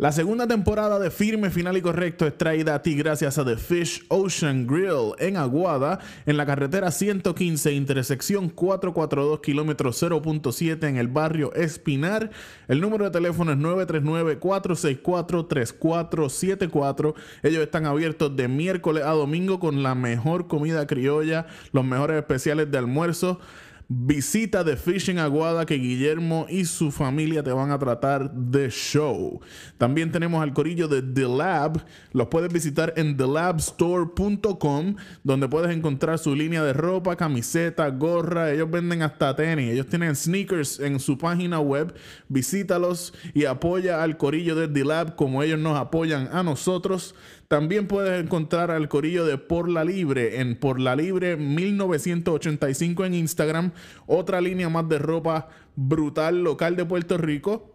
La segunda temporada de Firme, Final y Correcto es traída a ti gracias a The Fish Ocean Grill en Aguada, en la carretera 115, intersección 442, kilómetro 0.7 en el barrio Espinar. El número de teléfono es 939-464-3474. Ellos están abiertos de miércoles a domingo con la mejor comida criolla, los mejores especiales de almuerzo. Visita The Fishing Aguada que Guillermo y su familia te van a tratar de show. También tenemos al corillo de The Lab. Los puedes visitar en thelabstore.com donde puedes encontrar su línea de ropa, camiseta, gorra. Ellos venden hasta tenis. Ellos tienen sneakers en su página web. Visítalos y apoya al corillo de The Lab como ellos nos apoyan a nosotros. También puedes encontrar al corillo de Por la Libre en Por la Libre 1985 en Instagram. Otra línea más de ropa brutal local de Puerto Rico.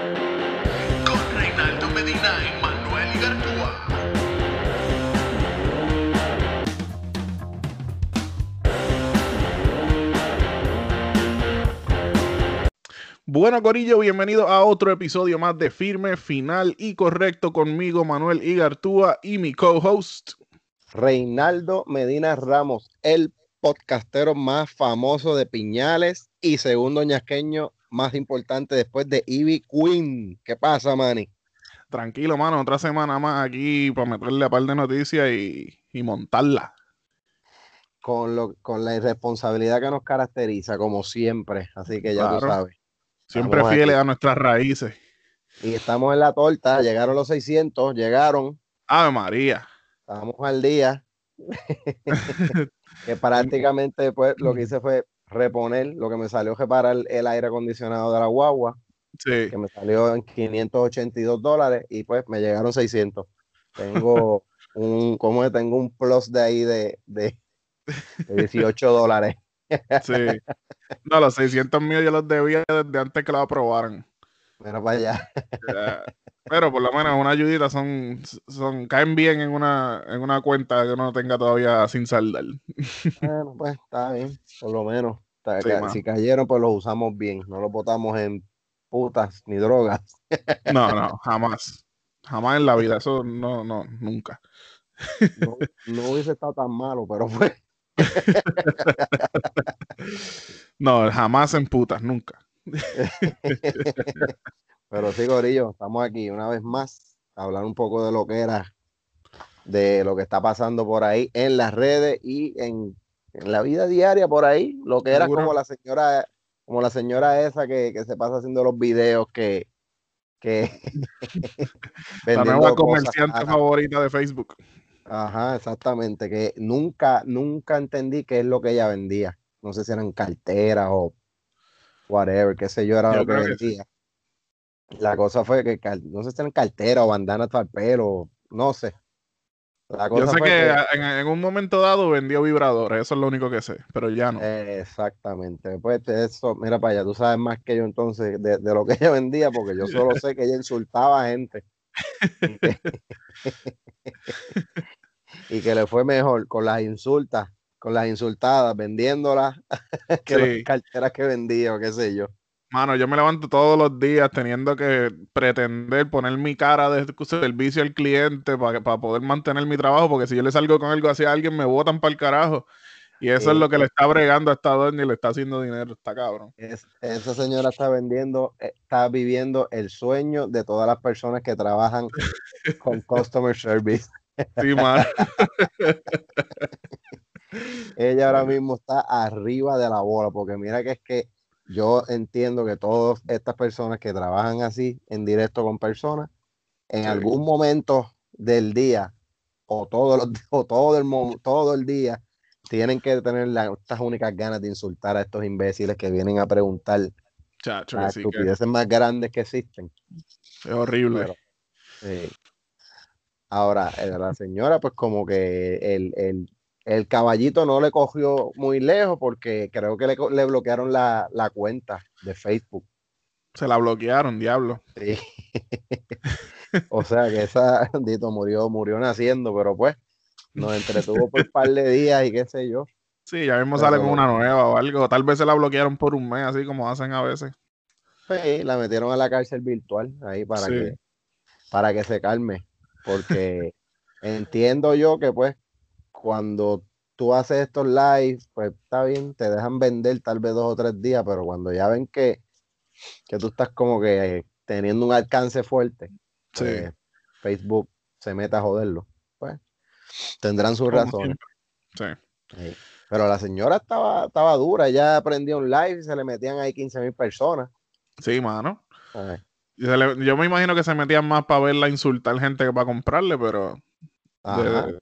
Bueno, Corillo, bienvenido a otro episodio más de Firme, Final y Correcto conmigo, Manuel Igartúa y mi co-host. Reinaldo Medina Ramos, el podcastero más famoso de Piñales y segundo ñasqueño más importante después de Ivy Queen. ¿Qué pasa, Manny? Tranquilo, mano, otra semana más aquí para meterle a par de noticias y, y montarla. Con, lo, con la irresponsabilidad que nos caracteriza, como siempre. Así que ya Claro. tú sabes. Siempre Estamos fieles aquí. a nuestras raíces. Y estamos en la torta, llegaron los 600, llegaron, Ave María. estamos al día. que prácticamente pues lo que hice fue reponer, lo que me salió reparar el aire acondicionado de la guagua, Sí. que me salió en 582 dólares y pues me llegaron 600. Tengo un, ¿cómo es? Tengo un plus de ahí de, de, de 18 dólares. Sí. No, los 600 míos yo los debía desde antes que lo aprobaran. Mira para allá. Pero por lo menos una ayudita son, son caen bien en una, en una cuenta que uno tenga todavía sin saldar. Bueno, pues está bien, por lo menos. Está- Sí, ca- mano. si cayeron, pues los usamos bien. No los botamos en putas ni drogas. No, no, jamás. Jamás en la vida. Eso no, no, nunca. No, no hubiese estado tan malo, pero pues. No, jamás en putas, nunca. Pero sí, Gorillo, estamos aquí una vez más a hablar un poco de lo que era, de lo que está pasando por ahí en las redes y en, en la vida diaria por ahí, lo que era Seguro. como la señora, como la señora esa que, que se pasa haciendo los videos que, que La nueva comerciante favorita de Facebook. Ajá, exactamente, que nunca, nunca entendí qué es lo que ella vendía. No sé si eran carteras o whatever, qué sé yo, era Yo lo que vendía. La cosa fue que, no sé si eran carteras o bandanas para el pelo, no sé. Yo sé que que- en, en un momento dado vendió vibradores, eso es lo único que sé, pero ya no. exactamente, pues eso, mira para allá, tú sabes más que yo entonces de, de lo que ella vendía, porque yo solo sé que ella insultaba a gente. Y que, y que le fue mejor con las insultas, con las insultadas, vendiéndolas que Sí. las carteras que vendía o qué sé yo. Mano, yo me levanto todos los días teniendo que pretender poner mi cara de servicio al cliente para, poder mantener mi trabajo, porque si yo le salgo con algo así a alguien, me botan para el carajo. Y eso es lo que le está bregando a esta doña y le está haciendo dinero, está cabrón. Es- esa señora está vendiendo, eh, está viviendo el sueño de todas las personas que trabajan con customer service. Sí, mano. Ella ahora mismo está arriba de la bola, porque mira que es que yo entiendo que todas estas personas que trabajan así en directo con personas, en Sí. algún momento del día o, todos los, o todo, el, todo el día tienen que tener la- estas únicas ganas de insultar a estos imbéciles que vienen a preguntar Chacho, las que estupideces más grandes que existen. es horrible. Pero. Ahora, eh, la señora, pues como que el, el, el caballito no le cogió muy lejos porque creo que le, bloquearon la, la cuenta de Facebook. Se la bloquearon, diablo. Sí. O sea que esa Dito murió, murió naciendo, pero pues nos entretuvo por un par de días y qué sé yo. Sí, ya mismo Pero- sale con una nueva o algo. Tal vez se la bloquearon por un mes, así como hacen a veces. Sí, la metieron a la cárcel virtual ahí para Sí. que para que se calme, porque entiendo yo que pues cuando tú haces estos lives, pues está bien, te dejan vender tal vez dos o tres días, pero cuando ya ven que, que tú estás como que teniendo un alcance fuerte, Sí. pues, Facebook se mete a joderlo. Pues tendrán sus Como razones. Sí. Sí. Pero la señora estaba, estaba dura, ella prendía un live y se le metían ahí 15 mil personas. Sí, mano. Y se le- yo me imagino que se metían más para verla insultar gente que para comprarle, pero de,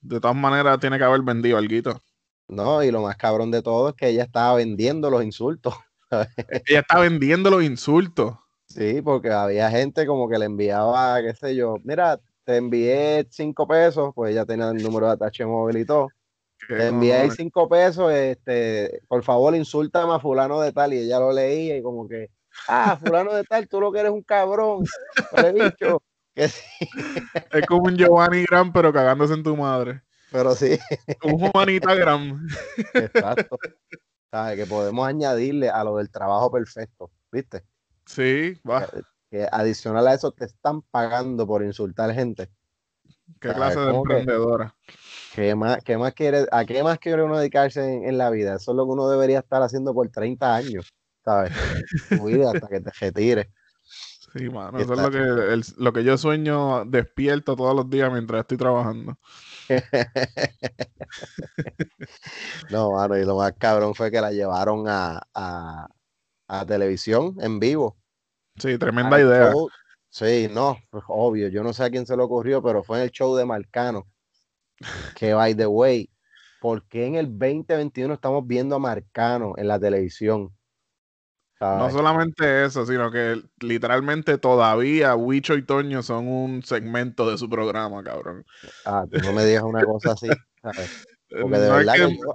de todas maneras tiene que haber vendido algo. No, y lo más cabrón de todo es que ella estaba vendiendo los insultos. Ella está vendiendo los insultos. Sí, porque había gente como que le enviaba, qué sé yo, mira, te envié cinco pesos, pues ella tenía el número de atache móvil y todo. Te envié ahí cinco pesos, este, por favor, insúltame a fulano de tal, y ella lo leía y como que, ah, fulano de tal, tú lo que eres un cabrón, bicho, que sí, Es como un Giovanni Gran, pero cagándose en tu madre. pero sí, Un Juanita Gran. exacto. ¿Sabes? Que podemos añadirle a lo del trabajo perfecto, ¿viste? Sí, va. Que adicional a eso te están pagando por insultar gente. Qué ¿sabes? clase de emprendedora. ¿Qué más, qué más quiere, ¿A qué más quiere uno dedicarse en, en la vida? Eso es lo que uno debería estar haciendo por 30 años, ¿sabes? Tu vida hasta que te retires. Sí, mano. Eso es lo que, el- lo que yo sueño despierto todos los días mientras estoy trabajando. No, mano, y lo más cabrón fue que la llevaron a, a, a televisión en vivo. Sí, tremenda al idea. show. Sí, no, pues, obvio, yo no sé a quién se le ocurrió, pero fue en el show de Marcano. Que, by the way, ¿por qué en el 2021 estamos viendo a Marcano en la televisión? No solamente eso, sino que literalmente todavía Wicho y Toño son un segmento de su programa, cabrón. Ah, tú no me digas una cosa así. Porque de No verdad que- que yo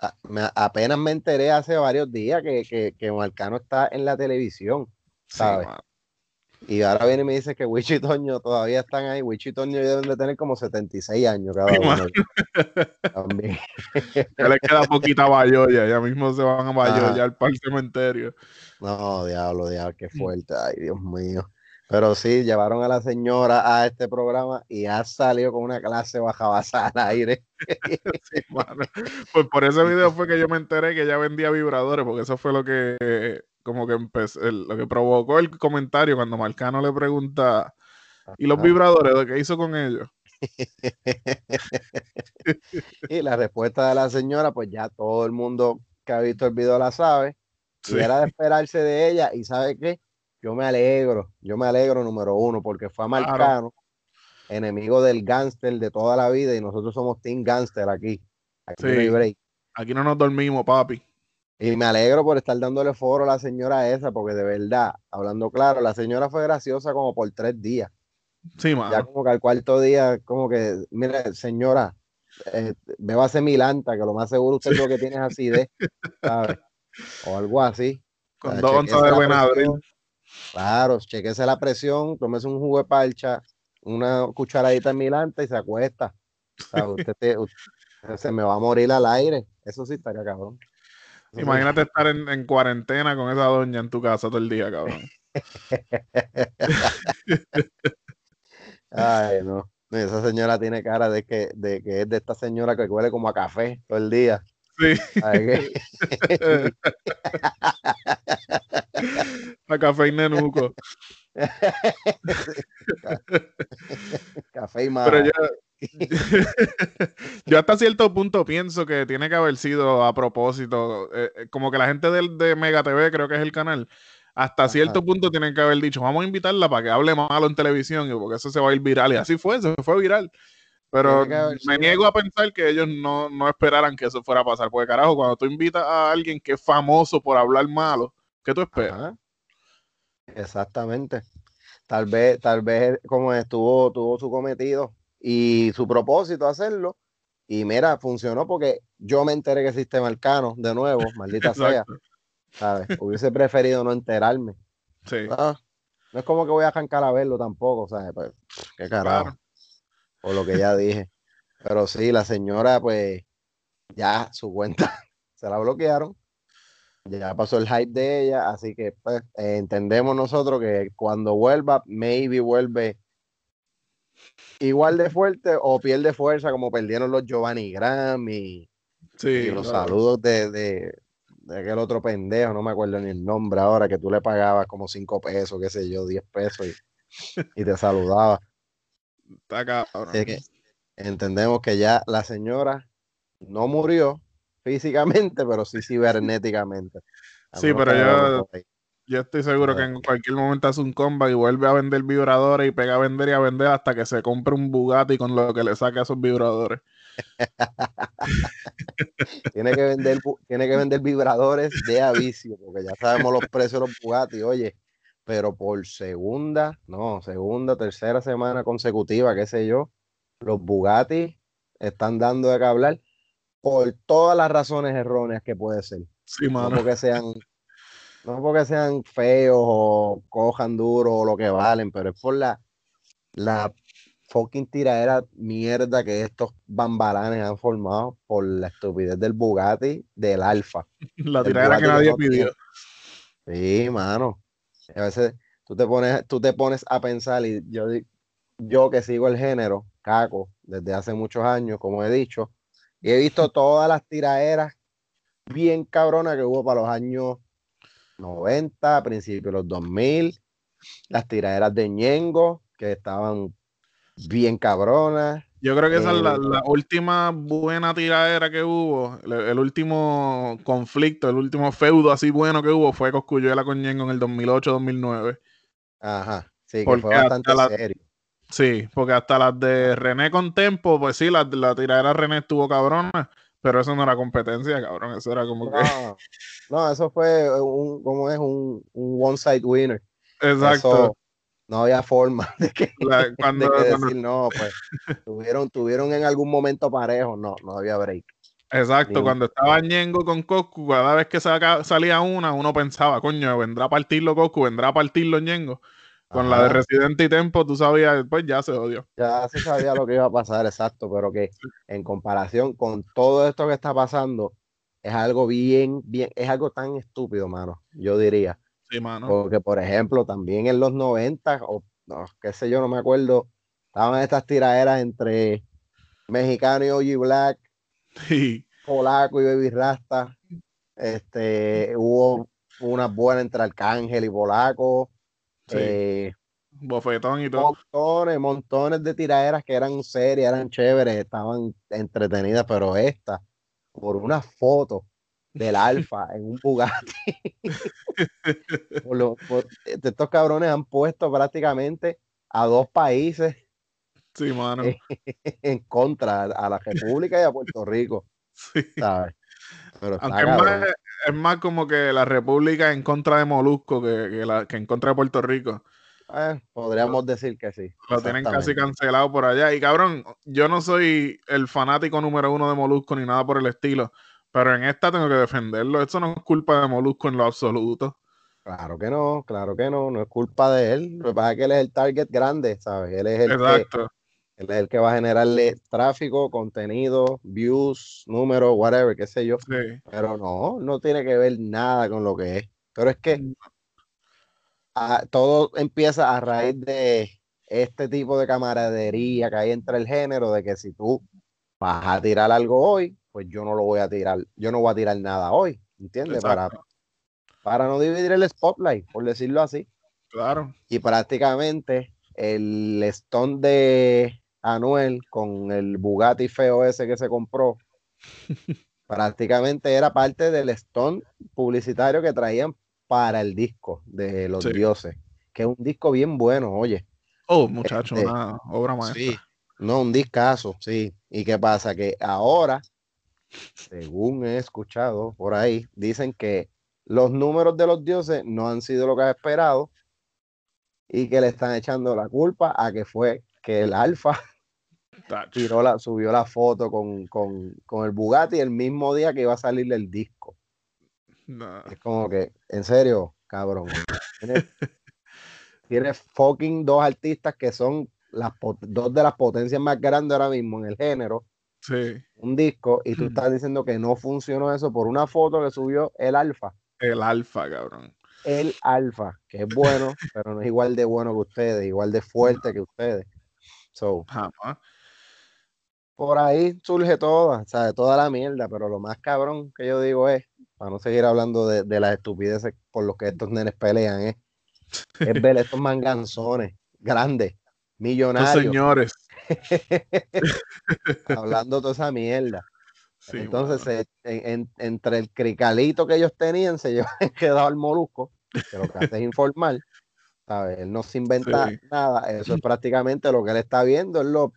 a- me- apenas me enteré hace varios días que, que, que Marcano está en la televisión. sí, ¿sabes? mano. Y ahora viene y me dice que Wicho y Toño todavía están ahí. Wicho y Toño deben de tener como 76 años cada uno. También. Ya les queda poquita bayoya, ya mismo se van a Ajá. bayoyar para el cementerio. No, diablo, diablo, qué fuerte. Ay, Dios mío. Pero sí, llevaron a la señora a este programa y ha salido con una clase bajabasa al aire. Sí, mano. Pues por ese video fue que yo me enteré que ella vendía vibradores, porque eso fue lo que como que empezó, el- lo que provocó el comentario cuando Marcano le pregunta, ¿y los vibradores? ¿De qué hizo con ellos? Y la respuesta de la señora, pues ya todo el mundo que ha visto el video la sabe. Sí. Y era de esperarse de ella. Y ¿sabe qué? Yo me alegro, yo me alegro número uno, porque fue a Claro. Marcano, enemigo del gángster de toda la vida, y nosotros somos Team Gangster aquí. Aquí no hay Sí. break. Aquí no nos dormimos, papi. Y me alegro por estar dándole foro a la señora esa, porque de verdad, hablando claro, la señora fue graciosa como por tres días. Sí, Ya mano. como que al cuarto día, como que, mire, señora, eh, bébase Milanta, que lo más seguro usted lo que tiene es acidez, ¿sabes? O algo así. Con dos onzas de buen abril. Claro, chequese la presión, tómese un jugo de parcha, una cucharadita de Milanta y se acuesta. O sea, usted te- usted- se me va a morir al aire. Eso sí estaría cabrón. Imagínate estar en, en cuarentena con esa doña en tu casa todo el día, cabrón. Ay, no. Esa señora tiene cara de que, de que es de esta señora que huele como a café todo el día. Sí, la café y nenuco. café y Pero maja. yo, hasta cierto punto pienso que tiene que haber sido a propósito. eh, eh, como que la gente del, de Mega TV, creo que es el canal, hasta Ajá. cierto punto tienen que haber dicho, vamos a invitarla para que hable malo en televisión, y porque eso se va a ir viral. Y así fue, se fue viral. Pero me niego a pensar que ellos no, no esperaran que eso fuera a pasar. Porque carajo, cuando tú invitas a alguien que es famoso por hablar malo, ¿qué tú esperas? Ajá. Exactamente. tal vez, tal vez como estuvo, tuvo su cometido y su propósito hacerlo. Y mira, funcionó porque yo me enteré que existe Marcano de nuevo, maldita sea. ¿Sabes? Hubiese preferido no enterarme. Sí. No, no es como que voy a arrancar a verlo tampoco, ¿sabes? Pues, qué carajo. Por lo que ya dije. Pero sí, la señora, pues, ya su cuenta se la bloquearon. Ya pasó el hype de ella, así que pues, eh, entendemos nosotros que cuando vuelva, maybe vuelve igual de fuerte o pierde fuerza como perdieron los Giovanni Graham y, Sí, los claro. saludos de, de, de aquel otro pendejo, no me acuerdo ni el nombre ahora, que tú le pagabas como 5 pesos, qué sé yo, 10 pesos y, y te saludaba. Está cabrón. Así que entendemos que ya la señora no murió físicamente, pero sí cibernéticamente. A Sí, pero que yo- estoy seguro que en cualquier momento hace un comeback y vuelve a vender vibradores y pega a vender y a vender hasta que se compre un Bugatti con lo que le saque a esos vibradores. Tiene que vender, tiene que vender vibradores de avicio, porque ya sabemos los precios de los Bugatti, oye, pero por segunda, no, segunda, tercera semana consecutiva, qué sé yo, los Bugatti están dando de qué hablar por todas las razones erróneas que puede ser. Sí, No mano. porque sean, no porque sean feos o cojan duro o lo que valen, pero es por la, la fucking tiradera mierda que estos bambalanes han formado por la estupidez del Bugatti del Alfa. La tiradera que nadie pidió. Sí, mano. A veces tú te pones, tú te pones a pensar y yo, yo que sigo el género, caco, desde hace muchos años, como he dicho, y he visto todas las tiraderas bien cabronas que hubo para los años 90, principios de los 2000, las tiraderas de Ñengo, que estaban bien cabronas. Yo creo que esa es la, Eh, la última buena tiradera que hubo. El, el último conflicto, el último feudo así bueno que hubo fue Coscuyuela con Ñengo en el 2008-2009. Ajá, sí, que Porque fue bastante hasta la- serio. Sí, porque hasta las de René con Tempo, pues sí, la, la tiradera de René estuvo cabrona, pero eso no era competencia, cabrón. Eso era como que. No, eso fue un, como es un, un one side winner. Exacto. Eso no había forma de que, La- de cuando, que cuando- decir no, pues tuvieron, tuvieron en algún momento parejo, no, no había break. exacto, Ni un- cuando estaba Ñengo con Coscu, cada vez que saca- salía una, uno pensaba, coño, vendrá a partirlo Coscu, vendrá a partirlo Ñengo. Con la de Residente y Tempo, tú sabías, pues ya se odió. ya se sabía lo que iba a pasar, exacto, pero que en comparación con todo esto que está pasando, es algo bien, bien, es algo tan estúpido, mano, yo diría. Sí, mano. Porque, por ejemplo, también en los 90, o no, qué sé yo, no me acuerdo, estaban estas tiraderas entre mexicano y OG Black, Sí, polaco y Baby Rasta. Este, hubo una buena entre Arcángel y Polaco. Sí. eh, Bofetón y todo. montones, montones de tiraderas que eran serias, eran chéveres, estaban entretenidas, pero esta, por una foto del Alfa en un Bugatti, por lo- por- estos cabrones han puesto prácticamente a dos países Sí, mano. En contra, a la República y a Puerto Rico, Sí. ¿sabes? Pero Aunque es más, cabrón. es más como que la República en contra de Molusco que, que, la, que en contra de Puerto Rico. Eh, podríamos decir que sí. Lo tienen casi cancelado por allá. Y cabrón, yo no soy el fanático número uno de Molusco ni nada por el estilo. Pero en esta tengo que defenderlo. Esto no es culpa de Molusco en lo absoluto. Claro que no, claro que no, no es culpa de él. Lo que pasa es que él es el target grande, ¿sabes? Él es el, que, Exacto. Él es el que va a generarle tráfico, contenido, views, números, whatever, qué sé yo. Sí. Pero no, no tiene que ver nada con lo que es. Pero es que ah, todo empieza a raíz de este tipo de camaradería que hay entre el género, de que si tú vas a tirar algo hoy, pues yo no lo voy a tirar, yo no voy a tirar nada hoy, ¿entiendes? Para, para no dividir el spotlight, por decirlo así. Claro. Y prácticamente el stone de Anuel con el Bugatti feo ese que se compró, prácticamente era parte del stone publicitario que traían para el disco de los Sí. dioses, que es un disco bien bueno, oye. Oh, muchacho, Este, una obra maestra. Sí, no, un discazo, sí. ¿Y qué pasa? Que ahora, según he escuchado por ahí, dicen que los números de los dioses no han sido lo que ha esperado y que le están echando la culpa a que fue que el Alfa tiró la, subió la foto con, con, el Bugatti el mismo día que iba a salir el disco. Es como que, en serio, cabrón. Tienes, fucking dos artistas que son las dos de las potencias más grandes ahora mismo en el género. Sí. Un disco, y tú estás diciendo que no funcionó eso por una foto que subió el Alfa. El Alfa, cabrón. El Alfa, que es bueno, pero no es igual de bueno que ustedes, igual de fuerte que ustedes. So, por ahí surge toda, o sea, toda la mierda, pero lo más cabrón que yo digo es, para no seguir hablando de, de las estupideces por los que estos nenes pelean, es, es ver estos manganzones grandes, millonarios. señores. hablando toda esa mierda. Entonces, entre el cricalito que ellos tenían, se llevan quedado al molusco, que lo que hace es informar. ¿sabes? Él no se inventa nada. Eso es prácticamente lo que él está viendo. Él lo,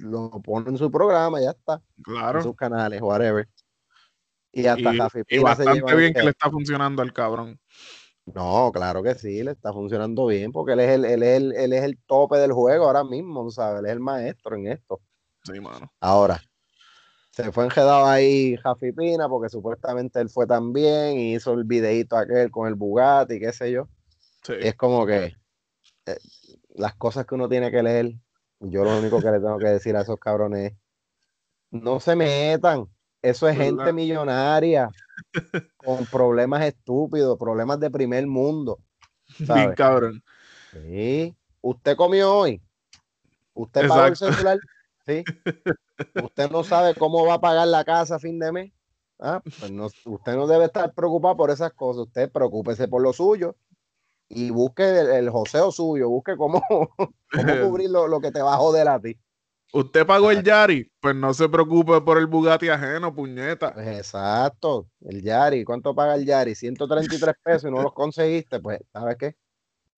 lo pone en su programa, ya está. Claro. En sus canales, whatever. Y hasta y, bastante bien que le está funcionando al cabrón. No, claro que sí, le está funcionando bien porque él es el, él es el, él es el tope del juego ahora mismo, ¿sabes? Él es el maestro en esto. Sí, mano. Ahora, se fue enjedado ahí Jafi Pina porque supuestamente él fue también y hizo el videito aquel con el Bugatti, qué sé yo. es como que eh, las cosas que uno tiene que leer, yo lo único que le tengo que decir a esos cabrones es, no se metan, eso es gente millonaria con problemas estúpidos, problemas de primer mundo. Bien cabrón. Sí. Usted comió hoy. Usted pagó el celular. Sí. Usted no sabe cómo va a pagar la casa a fin de mes. Ah, pues no, usted no debe estar preocupado por esas cosas. Usted preocúpese por lo suyo y busque el, joseo suyo. Busque cómo, cubrir lo, lo que te va a joder a ti. Usted pagó el Yari, pues no se preocupe por el Bugatti ajeno, puñeta. Pues exacto, el Yari. ¿Cuánto paga el Yari? 133 pesos y no los conseguiste. Pues, ¿sabes qué?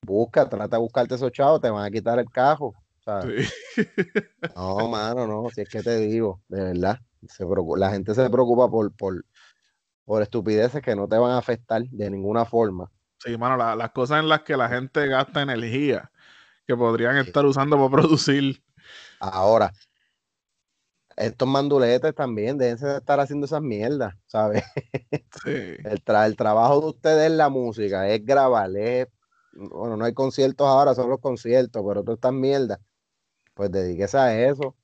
Busca, trata de buscarte esos chavos, te van a quitar el cajo. No, mano, no, si es que te digo, de verdad. Se la gente se preocupa por, por, por estupideces que no te van a afectar de ninguna forma. Sí, mano, las cosas en las que la gente gasta energía que podrían estar usando para producir Ahora, estos manduletes también deben de estar haciendo esas mierdas, ¿sabes? Sí. El, el, trabajo de ustedes es la música, es grabar, es, bueno, no hay conciertos ahora, son los conciertos, pero todas estas mierdas, pues dedíquese a eso.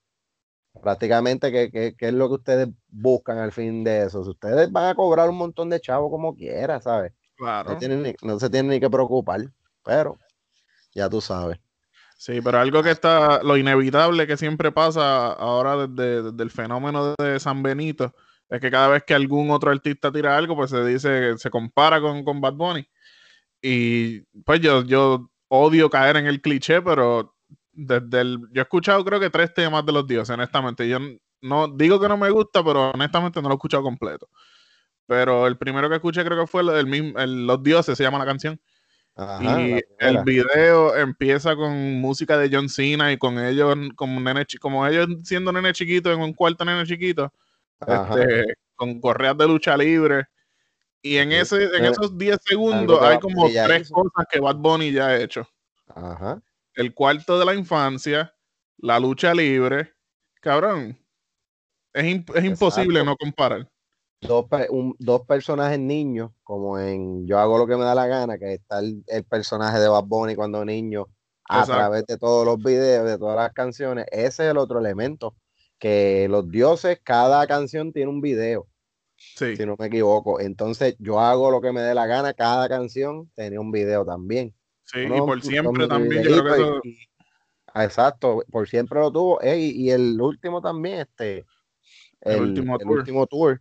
Prácticamente, ¿qué, es lo que ustedes buscan al fin de eso? Si ustedes van a cobrar un montón de chavos como quiera, ¿sabes? Claro. No, no se tienen ni que preocupar, pero ya tú sabes. Sí, pero algo que está, lo inevitable que siempre pasa ahora desde, el fenómeno de San Benito, es que cada vez que algún otro artista tira algo, pues se dice, se compara con, con Bad Bunny. Y pues yo, yo odio caer en el cliché, pero desde el, yo he escuchado creo que tres temas de los dioses, honestamente. Yo no digo que no me gusta, pero honestamente no lo he escuchado completo. Pero el primero que escuché creo que fue el, mismo, Los Dioses, se llama la canción. Y el video empieza con música de John Cena y con ellos, como, nene, como ellos siendo nene chiquito en un cuarto nene chiquito, este, con correas de lucha libre. Y en, ese, en esos 10 segundos hay como tres cosas que Bad Bunny ya ha hecho. El cuarto de la infancia, la lucha libre. Cabrón, es, es imposible no comparar dos, dos personajes niños, como en Yo hago lo que me da la gana, que está el, personaje de Bad Bunny cuando niño, a través de todos los videos, de todas las canciones. Ese es el otro elemento, que los dioses, cada canción tiene un video. Si no me equivoco. Entonces, yo hago lo que me dé la gana, cada canción tenía un video también. Sí, y por siempre también. exacto, por siempre lo tuvo. y, el último también, este. El, último, el último tour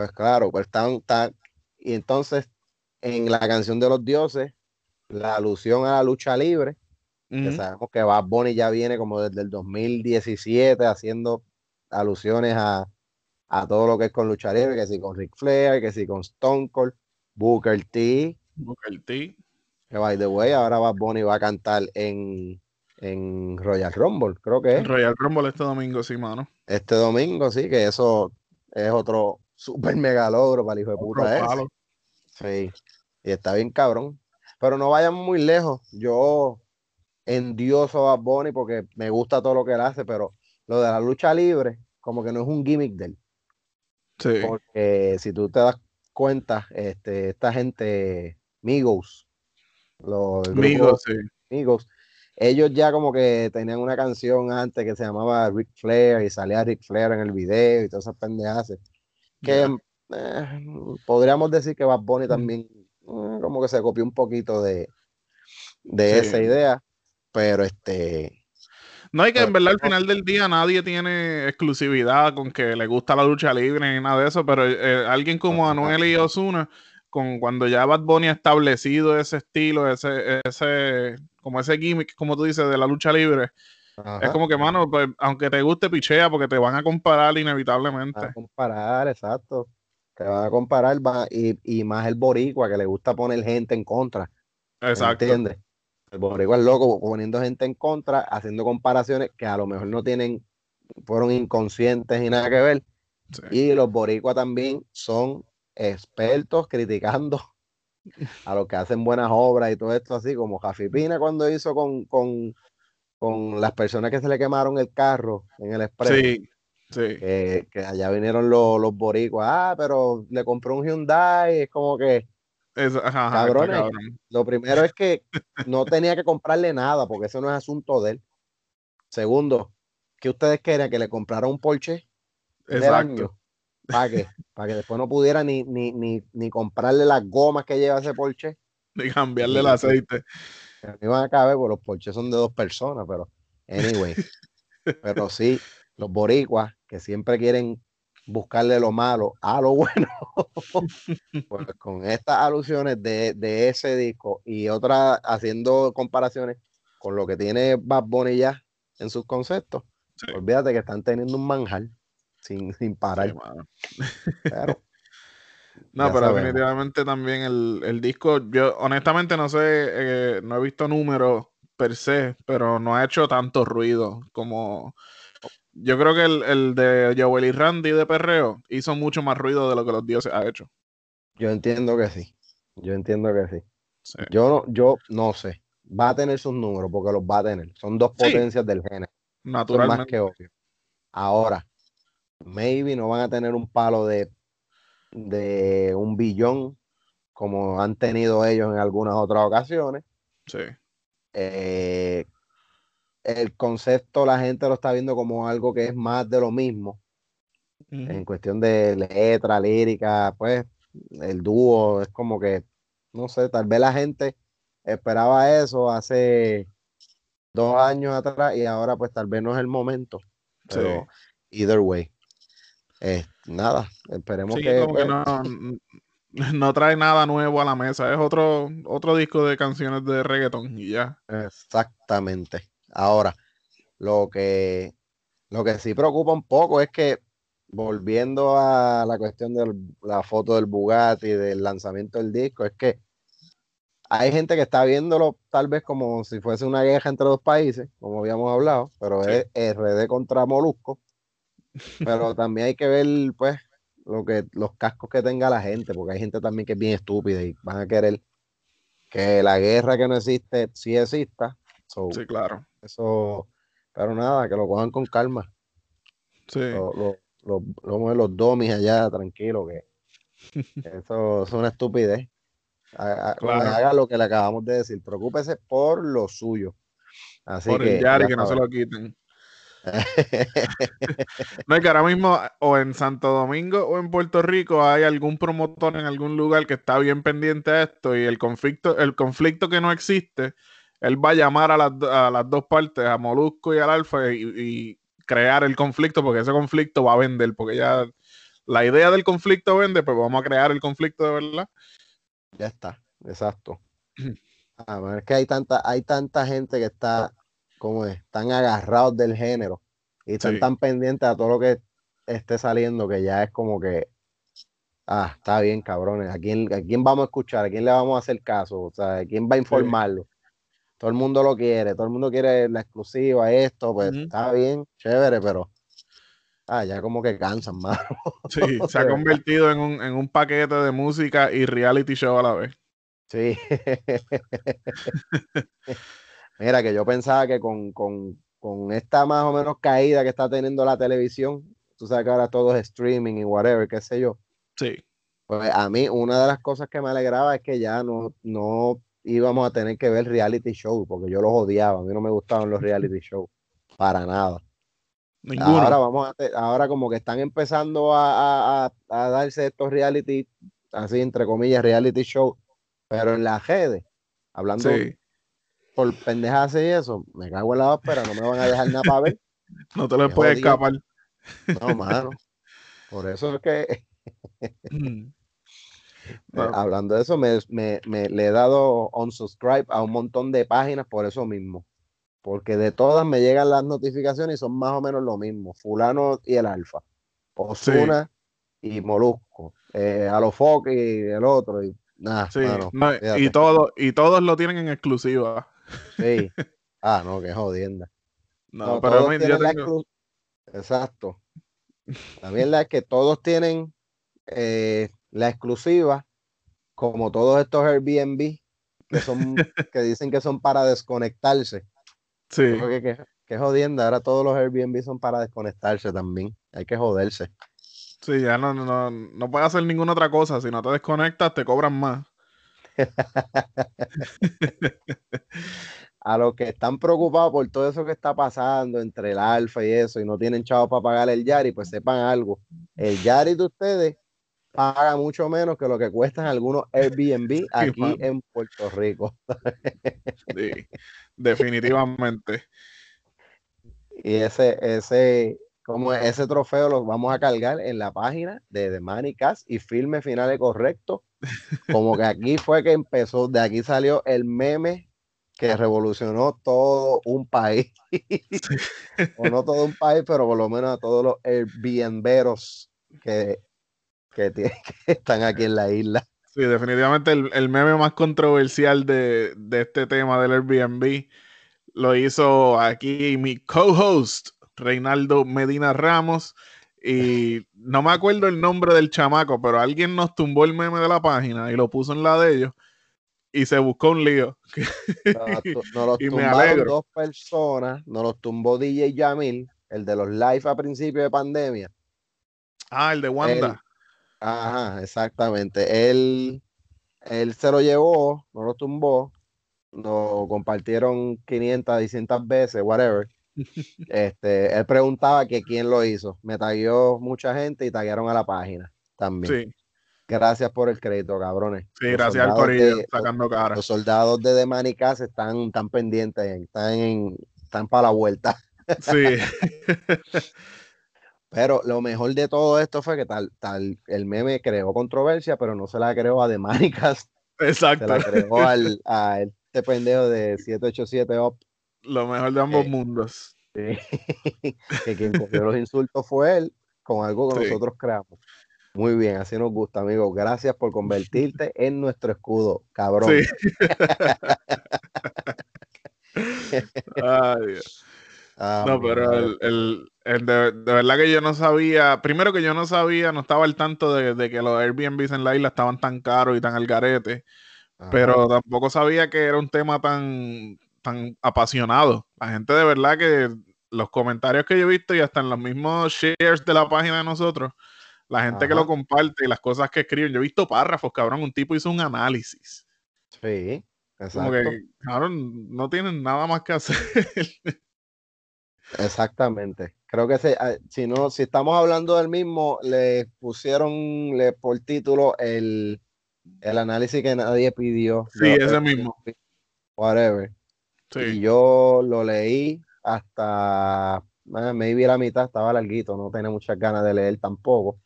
pues claro, pues están, y entonces en la canción de los dioses, la alusión a la lucha libre, que sabemos que Bad Bunny ya viene como desde el 2017 haciendo alusiones a, todo lo que es con lucha libre, que si con Ric Flair, que si con Stone Cold, Booker T. Booker T. Que by the way, ahora Bad Bunny va a cantar en, en Royal Rumble, creo que es. Royal Rumble este domingo, sí, mano. Este domingo, sí, que eso es otro, super mega logro para el hijo de puta ese. Sí, y está bien cabrón. Pero no vayamos muy lejos. Yo, endioso a Bad Bunny porque me gusta todo lo que él hace, pero lo de la lucha libre, como que no es un gimmick de él. Sí. Porque si tú te das cuenta, este, esta gente, Migos, los Amigos, sí. Migos, ellos ya como que tenían una canción antes que se llamaba Ric Flair y salía Ric Flair en el video y todas esas pendejas. Que eh, podríamos decir que Bad Bunny también eh, como que se copió un poquito de, de Sí. esa idea, pero este, No, y que en Pues, verdad al final del día nadie tiene exclusividad con que le gusta la lucha libre ni nada de eso, pero eh, alguien como. Anuel y Osuna, con cuando ya Bad Bunny ha establecido ese estilo, ese, ese, como ese gimmick, como tú dices, de la lucha libre, es como que, mano, pues, aunque te guste, pichea, porque te van a comparar inevitablemente. a comparar, exacto. Te van a comparar va- y, y más el boricua que le gusta poner gente en contra. Exacto. ¿Entiendes? El boricua es loco poniendo gente en contra, haciendo comparaciones que a lo mejor no tienen, fueron inconscientes y nada que ver. Sí. Y los boricuas también son expertos criticando a los que hacen buenas obras y todo esto así, como Jafi Pina cuando hizo con, con, con las personas que se le quemaron el carro en el expreso. Sí, sí. Que, que allá vinieron los, los boricuas, ah, pero le compró un Hyundai, es como que Es- ajá, ajá, está Cabrones. cabrón. lo primero es que no tenía que comprarle nada, porque eso no es asunto de él. Segundo, que ustedes querían que le comprara un Porsche Exacto. ¿Para qué? Para que después no pudiera ni, ni, ni, ni comprarle las gomas que lleva ese Porsche. Y cambiarle el aceite. No iban a caber, porque los Porsches son de dos personas, pero anyway. pero sí, los boricuas que siempre quieren buscarle lo malo a lo bueno. pues con estas alusiones de, de ese disco y otras haciendo comparaciones con lo que tiene Bad Bunny ya en sus conceptos, Sí. olvídate que están teniendo un manjar sin, sin parar. Sí, pero No, Ya pero sabemos. definitivamente también el, el disco, yo honestamente no sé, eh, no he visto números per se, pero no ha hecho tanto ruido como... Yo creo que el, el de Joel y Randy de Perreo hizo mucho más ruido de lo que los dioses ha hecho. yo entiendo que sí. Yo entiendo que sí. Sí. Yo no, yo no sé. Va a tener sus números porque los va a tener. Son dos Sí. potencias del género. Eso es más Naturalmente. que obvio. Ahora, maybe no van a tener un palo de, de un billón como han tenido ellos en algunas otras ocasiones. Sí. Eh, el concepto la gente lo está viendo como algo que es más de lo mismo en cuestión de letra, lírica, pues el dúo es como que, no sé, tal vez la gente esperaba eso hace dos años atrás y ahora pues tal vez no es el momento. Pero either way, nada, esperemos Sí, que, pues, no, no trae nada nuevo a la mesa. Es otro, otro disco de canciones de reggaeton y ya. Exactamente. Ahora, lo que, lo que sí preocupa un poco es que, volviendo a la cuestión de la foto del Bugatti, del lanzamiento del disco, es que hay gente que está viéndolo tal vez como si fuese una guerra entre dos países, como habíamos hablado, pero Sí. es RD contra Molusco. Pero también hay que ver, pues, lo que, los cascos que tenga la gente, porque hay gente también que es bien estúpida y van a querer que la guerra que no existe sí exista. So, Sí, claro. eso, pero nada, que lo cojan con calma. Sí. Lo- lo- lo- Los los domis allá, tranquilo, que eso es una estupidez. Haga, Claro. haga lo que le acabamos de decir, preocúpese por lo suyo. Así Por que, el Yari, ya que no se lo quiten. No, es que ahora mismo o en Santo Domingo o en Puerto Rico hay algún promotor en algún lugar que está bien pendiente a esto y el conflicto, el conflicto que no existe, él va a llamar a las, a las dos partes, a Molusco y al Alfa, y, y crear el conflicto, porque ese conflicto va a vender, porque ya la idea del conflicto vende, pues vamos a crear el conflicto de verdad. Ya está, exacto. Ah, es que hay tanta, hay tanta gente que está, como es, tan agarrados del género y están Sí. tan pendientes a todo lo que esté saliendo que ya es como que, ah, está bien, cabrones, ¿a quién, a quién vamos a escuchar? ¿A quién le vamos a hacer caso? O sea, ¿a quién va a informarlo? Todo el mundo lo quiere, todo el mundo quiere la exclusiva, esto, pues está bien, chévere, pero ah, ya como que cansan más. Sí, se ha convertido en un, en un paquete de música y reality show a la vez. Sí. Mira, que yo pensaba que con, con, con esta más o menos caída que está teniendo la televisión, tú sabes que ahora todo es streaming y whatever, qué sé yo. Sí. Pues a mí una de las cosas que me alegraba es que ya no, no íbamos a tener que ver reality show, porque yo los odiaba, a mí no me gustaban los reality shows, para nada. Ninguno. Ahora vamos a ahora como que están empezando a, a- a- a darse estos reality, así entre comillas, reality show, pero en las redes, hablando Sí. Por pendejas y eso, me cago en la ópera, no me van a dejar nada para ver. No te lo puedes escapar. No, mano. Por eso es que, eh, hablando de eso, me, me- me- le he dado unsubscribe a un montón de páginas por eso mismo. Porque de todas me llegan las notificaciones y son más o menos lo mismo. Fulano y el Alfa. Osuna y Molusco. Eh, Alofoque y el otro. Y, nada, sí. mano, No, y, todo, y todos lo tienen en exclusiva. Sí. Ah, no, qué jodienda. No, No, pero mí- yo tengo- exclu- Exacto. La mierda es que todos tienen eh, la exclusiva, como todos estos Airbnb que son que dicen que son para desconectarse. sí. Que, que jodienda, ahora todos los Airbnb son para desconectarse también. Hay que joderse. Sí, ya no, no, no puedes hacer ninguna otra cosa. Si no te desconectas, te cobran más. A los que están preocupados por todo eso que está pasando entre el alfa y eso, y no tienen chavos para pagar el Yari, pues sepan algo. El Yari de ustedes paga mucho menos que lo que cuestan algunos Airbnb aquí en Puerto Rico. Sí, definitivamente. Y ese, ese, como es, ese trofeo lo vamos a cargar en la página de The Money y firme finales correctos. Como que aquí fue que empezó, de aquí salió el meme que revolucionó todo un país. o no todo un país, pero por lo menos a todos los Airbnberos que, que, que están aquí en la isla. Sí, definitivamente el, el meme más controversial de, de este tema del Airbnb lo hizo aquí mi co-host, Reinaldo Medina Ramos. Y no me acuerdo el nombre del chamaco, pero alguien nos tumbó el meme de la página y lo puso en la de ellos y se buscó un lío. Nos los Y me tumbaron alegro. dos personas, nos los tumbó DJ Yamil, el de los live a principio de pandemia. Ah, el de Wanda. Ajá, exactamente. Él, él se lo llevó, no lo tumbó, lo compartieron 500, 600 veces, whatever. Este, él preguntaba que quién lo hizo. Me tagueó mucha gente y taguearon a la página también. Sí, Gracias por el crédito, cabrones. sí, Los gracias al corillo, de- sacando cara. Los soldados de Demanicas están, están pendientes, están, en, están para la vuelta. Sí, Pero lo mejor de todo esto fue que tal, tal, el meme creó controversia, pero no se la creó a Demanicas, se exacto. la creó al, a este pendejo de 787 Up, Lo mejor de ambos Eh, mundos. que quien cogió los insultos fue él, con algo que Sí. nosotros creamos. Muy bien, así nos gusta, amigo. Gracias por convertirte en nuestro escudo, cabrón. Sí. Ay, Dios. Ah, No, pero el, el- el de, de verdad que yo no sabía, primero que yo no sabía, no estaba al tanto de, de que los Airbnbs en la isla estaban tan caros y tan al garete, Ajá. pero tampoco sabía que era un tema tan, tan apasionado. La gente de verdad que los comentarios que yo he visto y hasta en los mismos shares de la página de nosotros, la gente que lo comparte y las cosas que escriben, yo he visto párrafos, cabrón, un tipo hizo un análisis. Sí, Como exacto. que, cabrón, no tienen nada más que hacer. Exactamente. Creo que se, ah, si no, si estamos hablando del mismo, le pusieron le, por título el, el análisis que nadie pidió. Sí, ese mismo. Whatever. Y yo lo leí hasta, ah, maybe la mitad, estaba larguito, no tenía muchas ganas de leer tampoco.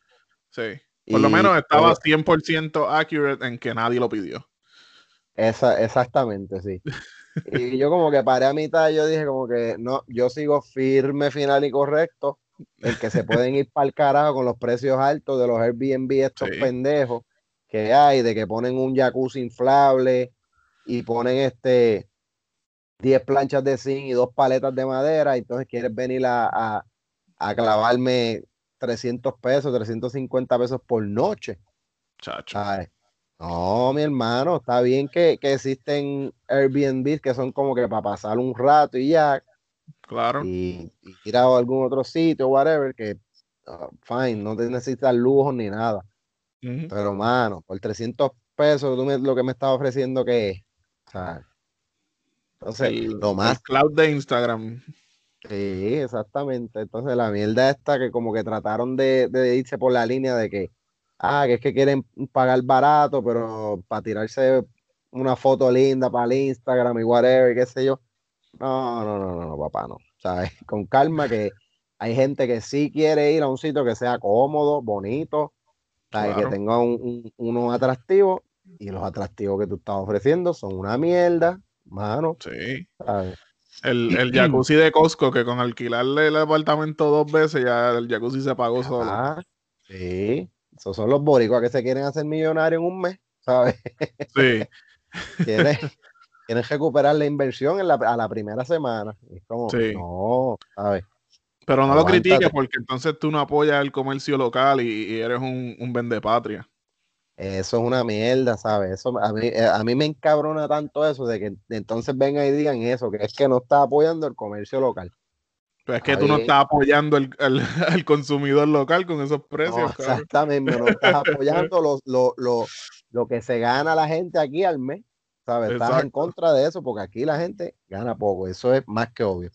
Sí. Por lo menos estaba todo- 100% accurate en que nadie lo pidió. Esa, exactamente, sí. Y yo como que paré a mitad, yo dije como que no, yo sigo firme, final y correcto, el que se pueden ir para el carajo con los precios altos de los Airbnb estos Sí. pendejos que hay, de que ponen un jacuzzi inflable y ponen este 10 planchas de zinc y dos paletas de madera, y entonces quieres venir a, a, a clavarme 300 pesos, 350 pesos por noche. Chacho. No, mi hermano, está bien que, que existen Airbnb que son como que para pasar un rato y ya. Claro. Y, ir a algún otro sitio, whatever, que ah, fine, no te necesitas lujos ni nada. Pero, mano, por 300 pesos, tú lo que me estás ofreciendo, ¿qué es? O sea, entonces, lo más. cloud de Instagram. Sí, exactamente. Entonces, la mierda esta que como que trataron de, de irse por la línea de que ah, que es que quieren pagar barato, pero para tirarse una foto linda para el Instagram y whatever, qué sé yo. No, no, no, no, no, papá, no. ¿Sabes? Con calma que hay gente que sí quiere ir a un sitio que sea cómodo, bonito, que tenga un, unos atractivos y los atractivos que tú estás ofreciendo son una mierda, mano. Sí. El, el, jacuzzi de Costco, que con alquilarle el apartamento dos veces ya el jacuzzi se pagó solo. Ah, sí. Esos son los boricuas que se quieren hacer millonarios en un mes, ¿sabes? Sí. quieren, recuperar la inversión en la, a la primera semana. Es como, no, ¿sabes? Pero no lo critiques porque entonces tú no apoyas el comercio local y, eres un, un vendepatria. Eso es una mierda, ¿sabes? Eso, a, mí, eh, a mí me encabrona tanto eso de que entonces vengan y digan eso, que es que no está apoyando el comercio local. Pero es que tú no estás apoyando al, consumidor local con esos precios. exactamente, no estás apoyando lo, que se gana la gente aquí al mes. ¿sabes? Estás en contra de eso porque aquí la gente gana poco. Eso es más que obvio.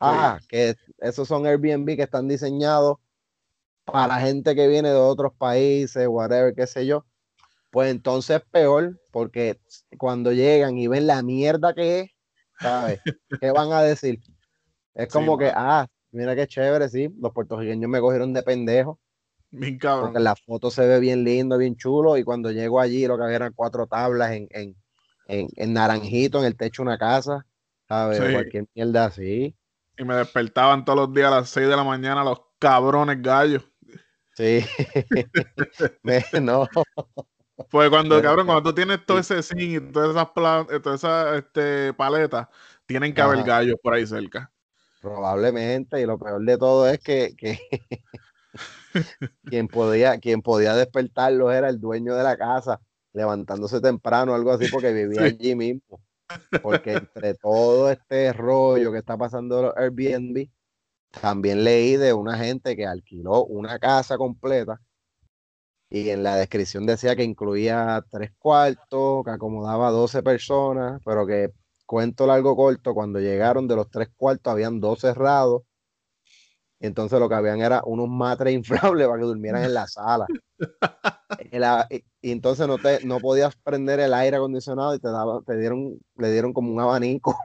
Ah, que esos son Airbnb que están diseñados para gente que viene de otros países, whatever, qué sé yo. Pues entonces peor, porque cuando llegan y ven la mierda que es, ¿sabes? ¿Qué van a decir? Es como que, ah, mira qué chévere, sí, los puertorriqueños me cogieron de pendejo. Bien cabrón. Porque la foto se ve bien lindo, bien chulo, y cuando llego allí lo que había eran cuatro tablas en, en, en, naranjito en el techo de una casa, ¿sabes? Cualquier mierda así. Y me despertaban todos los días a las seis de la mañana los cabrones gallos. Sí. no. Pues cuando, cabrón, cuando tú tienes todo ese zinc y todas esas, todas esas este, paletas, tienen que haber gallos por ahí cerca. Probablemente, y lo peor de todo es que, quien, podía, quien podía despertarlos era el dueño de la casa, levantándose temprano, algo así, porque vivía allí mismo. Porque entre todo este rollo que está pasando en Airbnb, también leí de una gente que alquiló una casa completa y en la descripción decía que incluía tres cuartos, que acomodaba 12 personas, pero que cuento largo corto, cuando llegaron de los tres cuartos habían dos cerrados. Entonces lo que habían era unos matres inflables para que durmieran en la sala. y, entonces no, te, no podías prender el aire acondicionado y te, daban, te dieron, le dieron como un abanico.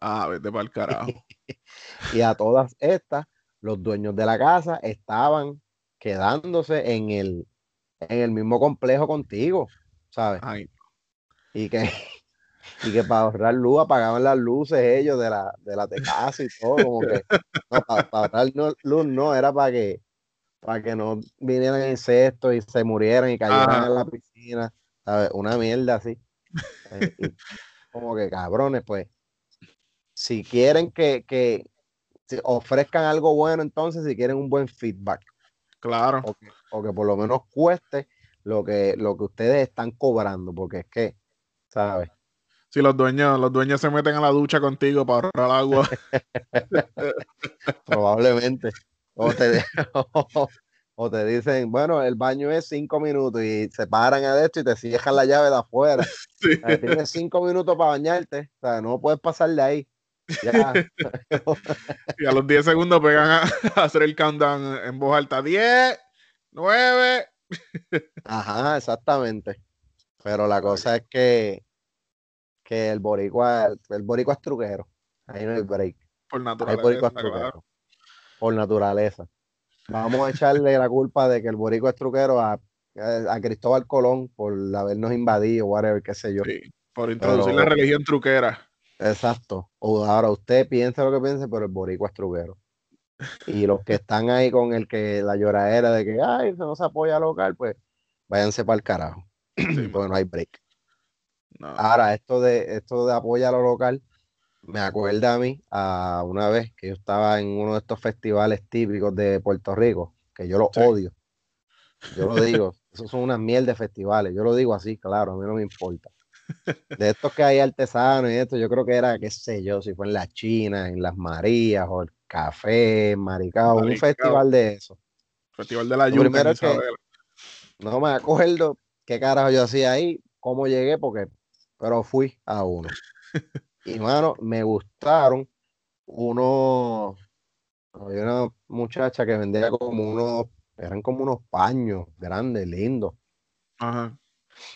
Ah, vete para el carajo. y a todas estas, los dueños de la casa estaban quedándose en el, en el mismo complejo contigo, ¿sabes? Y que y que para ahorrar luz apagaban las luces ellos de la, de la casa y todo, como que no, para, ahorrar luz no, era para que para que no vinieran insectos y se murieran y cayeran en la piscina, ¿sabes? Una mierda así. Eh, como que cabrones, pues, si quieren que, que ofrezcan algo bueno, entonces si quieren un buen feedback. Claro. O que, o que por lo menos cueste lo que, lo que ustedes están cobrando, porque es que, ¿sabes? si los dueños, los dueños se meten a la ducha contigo para ahorrar agua. Probablemente. O te, o, te, dicen, bueno, el baño es cinco minutos y se paran adentro y te cierran la llave de afuera. tienes cinco minutos para bañarte, o sea, no puedes pasar de ahí. y a los diez segundos pegan a, hacer el countdown en voz alta. Diez, nueve. Ajá, exactamente. Pero la cosa es que que el boricua, el boricua es truquero. Ahí no hay break. Por naturaleza. Por naturaleza. Vamos a echarle la culpa de que el boricua es truquero a, a Cristóbal Colón por habernos invadido, whatever, qué sé yo. por introducir la religión truquera. Exacto. O ahora usted piensa lo que piense, pero el boricua es truquero. Y los que están ahí con el que la lloradera de que, ay, se nos apoya local, pues váyanse para el carajo. porque no hay break. Ahora, esto de, esto de apoyar a lo local, me acuerda a mí a una vez que yo estaba en uno de estos festivales típicos de Puerto Rico, que yo lo odio. Yo lo digo, esos son unas miel de festivales. Yo lo digo así, claro, a mí no me importa. De estos que hay artesanos y esto, yo creo que era, qué sé yo, si fue en la China, en las Marías o el Café, Maricao, un festival de eso. Festival de la Yuca. no me acuerdo qué carajo yo hacía ahí, cómo llegué, porque, pero fui a uno. y mano, me gustaron unos, había una muchacha que vendía como unos, eran como unos paños grandes, lindos. Ajá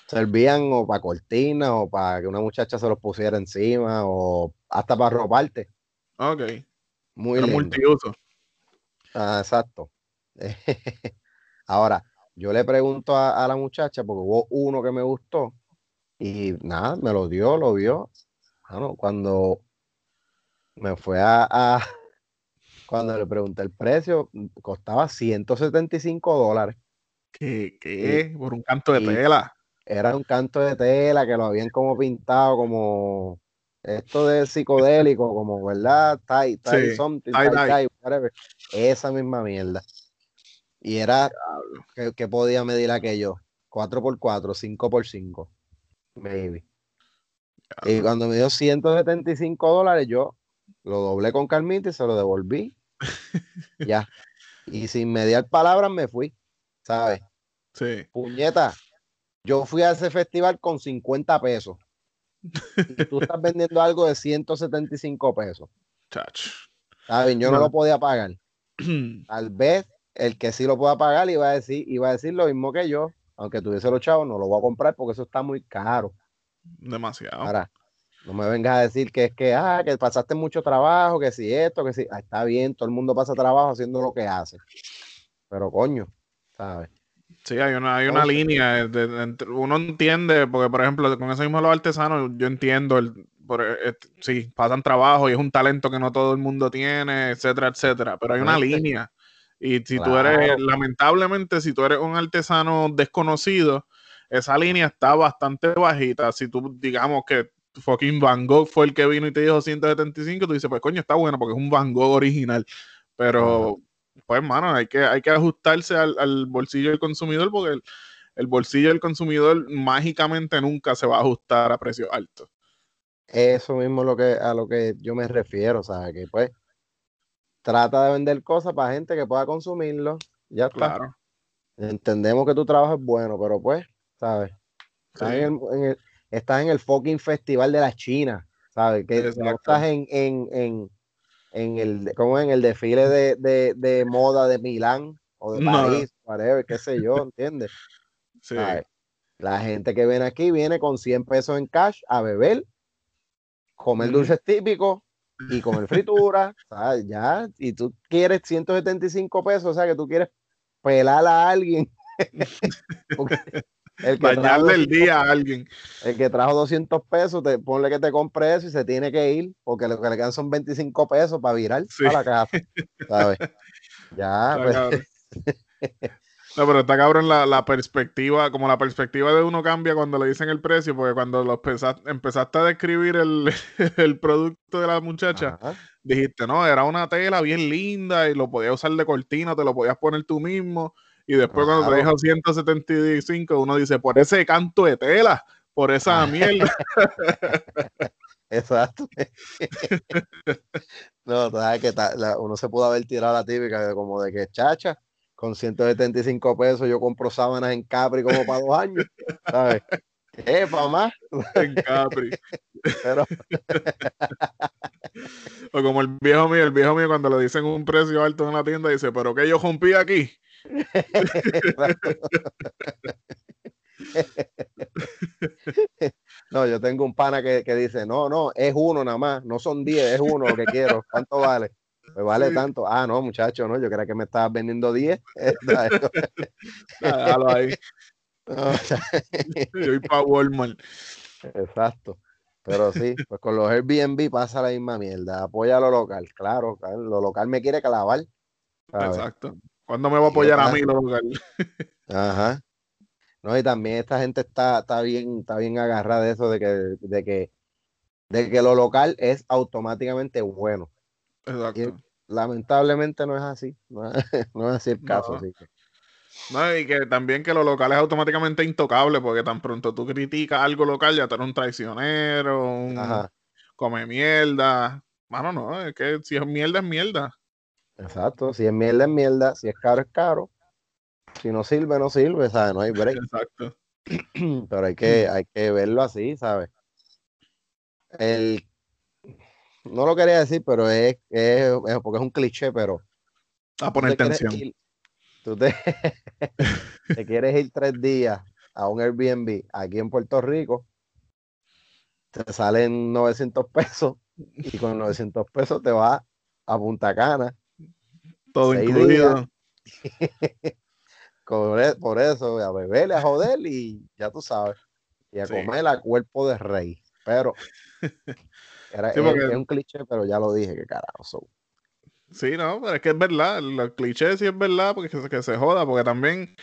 servían o para cortinas o para que una muchacha se los pusiera encima o hasta para robarte. Ok. Muy multiuso. Ah, exacto. Ahora, yo le pregunto a, la muchacha, porque hubo uno que me gustó, y nada, me lo dio, lo vio. Bueno, cuando me fue a, cuando le pregunté el precio, costaba 175 dólares. ¿Qué? ¿Qué? Por un canto de tela era un canto de tela que lo habían como pintado como esto de psicodélico, como, ¿verdad? Tai, tai, something, tai, whatever. Esa misma mierda. Y era, que, podía medir aquello? 4x4, 5x5, maybe. Y cuando me dio 175 dólares, yo lo doblé con calmita y se lo devolví. ya. Y sin mediar palabras me fui, ¿sabes? Sí. Puñeta, yo fui a ese festival con 50 pesos. Y tú estás vendiendo algo de 175 pesos. ¿Sabes? Yo no. lo podía pagar. Tal vez el que sí lo pueda pagar iba a decir, iba a decir lo mismo que yo, aunque tuviese los chavos, no lo voy a comprar porque eso está muy caro. Demasiado. Ahora, no me vengas a decir que es que, ah, que pasaste mucho trabajo, que si esto, que si, ah, está bien, todo el mundo pasa trabajo haciendo lo que hace. Pero coño, ¿sabes? Sí, hay una, hay una línea. uno entiende, porque por ejemplo, con eso mismo los artesanos, yo entiendo, el, por, eh, sí, pasan trabajo y es un talento que no todo el mundo tiene, etcétera, etcétera. Pero hay una línea. Y si tú eres, lamentablemente, si tú eres un artesano desconocido, esa línea está bastante bajita. Si tú, digamos que fucking Van Gogh fue el que vino y te dijo 175, tú dices, pues coño, está bueno porque es un Van Gogh original. Pero pues, mano, hay que, hay que ajustarse al, bolsillo del consumidor porque el, bolsillo del consumidor mágicamente nunca se va a ajustar a precios altos. Eso mismo lo que, a lo que yo me refiero, ¿sabes? Que pues trata de vender cosas para gente que pueda consumirlo. Ya está. Claro. Entendemos que tu trabajo es bueno, pero pues, ¿sabes? Estás, en, el, estás en el fucking festival de la China, ¿sabes? Que no estás en, en en el, como en el desfile de, de, moda de Milán o de París, whatever, qué sé yo, ¿entiendes? Sí. La gente que viene aquí viene con 100 pesos en cash a beber, comer dulces típicos y comer fritura, ¿sabes? Ya, y tú quieres 175 pesos, o sea, que tú quieres pelar a alguien. El que Bañarle el día a alguien. El que trajo 200 pesos, te, ponle que te compre eso y se tiene que ir, porque lo que le quedan son 25 pesos para virar a la casa. ¿Sabes? Ya, pues. No, pero está cabrón la, la, perspectiva, como la perspectiva de uno cambia cuando le dicen el precio, porque cuando lo empezaste, a describir el, el, producto de la muchacha, dijiste, no, era una tela bien linda y lo podías usar de cortina, te lo podías poner tú mismo. Y después cuando te dijo 175, uno dice, por ese canto de tela, por esa mierda. Exacto. no, sabes que uno se pudo haber tirado la típica como de que chacha, con 175 pesos yo compro sábanas en Capri como para dos años, ¿sabes? ¿Eh, más? En Capri. Pero... o como el viejo mío, el viejo mío cuando le dicen un precio alto en la tienda dice, pero que yo rompí aquí. no, yo tengo un pana que, dice, no, no, es uno nada más, no son 10, es uno lo que quiero. ¿Cuánto vale? Me vale tanto. Ah, no, muchacho, no, yo creía que me estabas vendiendo 10. Déjalo ahí. yo voy para Walmart. Exacto. Pero sí, pues con los Airbnb pasa la misma mierda. Apoya lo local, claro, lo local me quiere clavar. Exacto. ¿Cuándo me va a apoyar a mí lo local? Ajá. No, y también esta gente está, está bien, está bien agarrada de eso de que, de que, de que lo local es automáticamente bueno. Exacto. lamentablemente no es así. No es, así el caso. No, y que también que lo local es automáticamente intocable, porque tan pronto tú criticas algo local, ya tú eres un traicionero, un come mierda. Mano, no, es que si es mierda, es mierda. Exacto, si es mierda, es mierda, si es caro, es caro. Si no sirve, no sirve, ¿sabes? No hay break. Exacto. Pero hay que, hay que verlo así, ¿sabes? El, no lo quería decir, pero es, es, porque es un cliché, pero. A poner tensión. tú te, te quieres ir tres días a un Airbnb aquí en Puerto Rico, te salen 900 pesos y con 900 pesos te vas a Punta Cana. Todo incluido. E, por, eso, a beberle, a joder y ya tú sabes. Y a comer a cuerpo de rey. Pero era, es, un cliché, pero ya lo dije, que carajo. Sí, no, pero es que es verdad. Los clichés sí es verdad, porque que, que se joda, porque también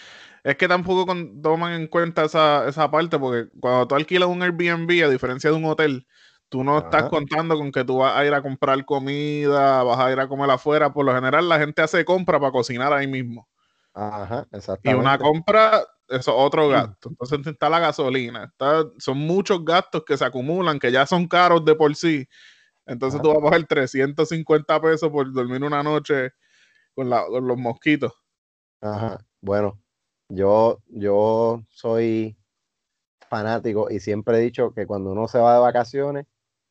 es que tampoco toman en cuenta esa, esa, parte, porque cuando tú alquilas un Airbnb, a diferencia de un hotel, tú no estás contando con que tú vas a ir a comprar comida, vas a ir a comer afuera. Por lo general, la gente hace compra para cocinar ahí mismo. Ajá, exactamente. Y una compra, eso otro gasto. Entonces está la gasolina. son muchos gastos que se acumulan, que ya son caros de por sí. Entonces tú vas a pagar 350 pesos por dormir una noche con, con los mosquitos. Ajá. Bueno, yo, yo soy fanático y siempre he dicho que cuando uno se va de vacaciones,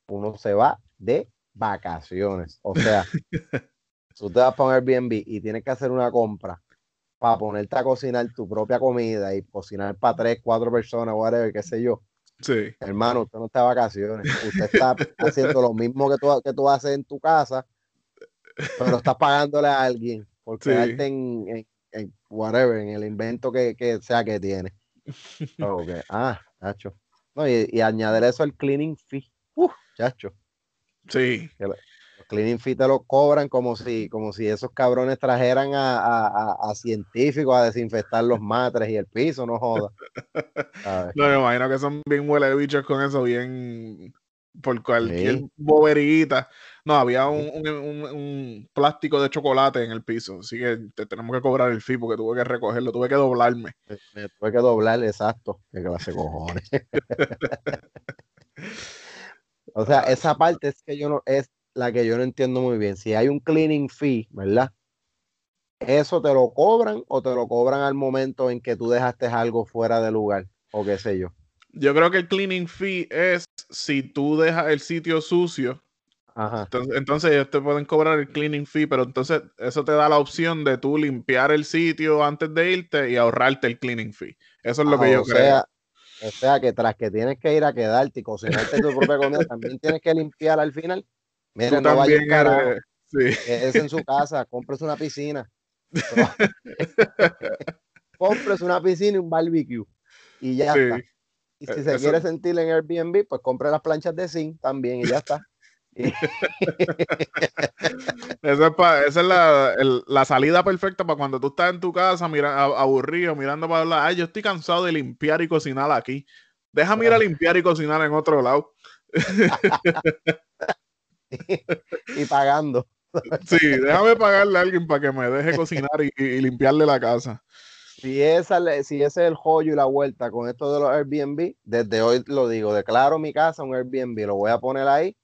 uno se va de vacaciones. O sea, tú te vas a poner Airbnb y tienes que hacer una compra para ponerte a cocinar tu propia comida y cocinar para tres, cuatro personas, whatever, qué sé yo. Sí. Hermano, usted no está de vacaciones. Usted está haciendo lo mismo que tú, que tú haces en tu casa, pero estás pagándole a alguien por quedarte en, en, whatever, en el invento que, que sea que tiene. Okay. Ah, chacho. No, y, y, añadir eso al cleaning fee. Uf, chacho. Sí cleaning fee te lo cobran como si, como si esos cabrones trajeran a, científicos a desinfectar los matres y el piso, no joda. No, me imagino que son bien huele bichos con eso, bien por cualquier boberita. No, había un, plástico de chocolate en el piso, así que te tenemos que cobrar el fee porque tuve que recogerlo, tuve que doblarme. Me, tuve que doblar, exacto. Qué clase cojones. o sea, esa parte es que yo no, es, la que yo no entiendo muy bien. Si hay un cleaning fee, ¿verdad? ¿Eso te lo cobran o te lo cobran al momento en que tú dejaste algo fuera de lugar? O qué sé yo. Yo creo que el cleaning fee es si tú dejas el sitio sucio. Ajá. Entonces, ellos te pueden cobrar el cleaning fee, pero entonces eso te da la opción de tú limpiar el sitio antes de irte y ahorrarte el cleaning fee. Eso es lo que yo creo. O sea que tras que tienes que ir a quedarte y cocinarte tu propia comida, también tienes que limpiar al final. Mira, no vaya carajo. Es en su casa, cómprese una piscina. cómprese una piscina y un barbecue. Y ya está. Y si se quiere sentir en Airbnb, pues compre las planchas de zinc también y ya está. esa es, la, la, salida perfecta para cuando tú estás en tu casa mira, aburrido, mirando para hablar. Ay, yo estoy cansado de limpiar y cocinar aquí. Déjame ir a limpiar y cocinar en otro lado. y pagando. Sí, déjame pagarle a alguien para que me deje cocinar y, limpiarle la casa. Si, esa, si ese es el joyo y la vuelta con esto de los Airbnb, desde hoy lo digo, declaro mi casa un Airbnb, lo voy a poner ahí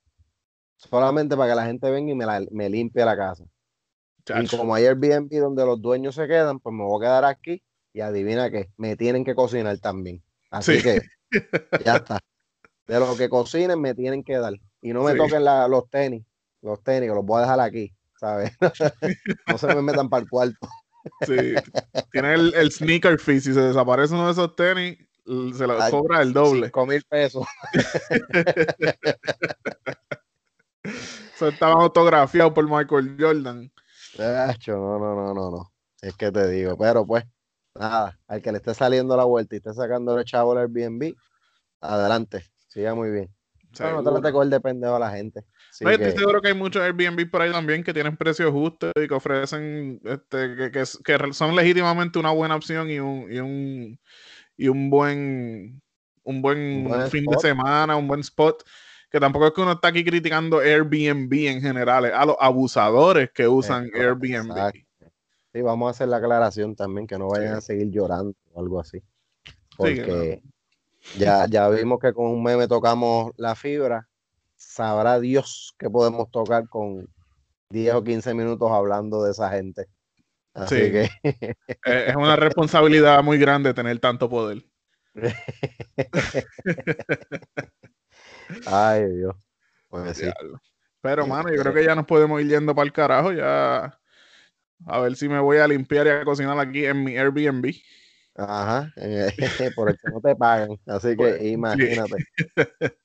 solamente para que la gente venga y me, me limpie la casa. Y como hay Airbnb donde los dueños se quedan, pues me voy a quedar aquí y adivina que me tienen que cocinar también. Así que ya está. De lo que cocinen me tienen que dar. Y no me toquen los tenis, los tenis, que los voy a dejar aquí, ¿sabes? no se me metan para el cuarto. sí, tiene el, sneaker fee, si se desaparece uno de esos tenis, se lo cobra el doble. Cinco mil pesos. Eso estaba autografiado por Michael Jordan. No, no, no, no, no. Es que te digo, pero pues, nada, al que le esté saliendo la vuelta y esté sacando el chavo al Airbnb, adelante, siga muy bien. No, no trate con el dependejo a la gente. estoy seguro que hay muchos Airbnb por ahí también que tienen precios justos y que ofrecen, este, que, son legítimamente una buena opción y un, y un, y un buen, un buen, fin de semana, un buen spot. Que tampoco es que uno está aquí criticando Airbnb en general, a los abusadores que usan Airbnb. Sí, vamos a hacer la aclaración también, que no vayan a seguir llorando o algo así. Porque ya, ya vimos que con un meme tocamos la fibra. Sabrá Dios que podemos tocar con 10 o 15 minutos hablando de esa gente. Así que. es una responsabilidad muy grande tener tanto poder. Ay, Dios. Pues sí. Pero, mano, yo creo que ya nos podemos ir yendo para el carajo. Ya. A ver si me voy a limpiar y a cocinar aquí en mi Airbnb. Ajá, por que no te pagan. Así que pues, imagínate.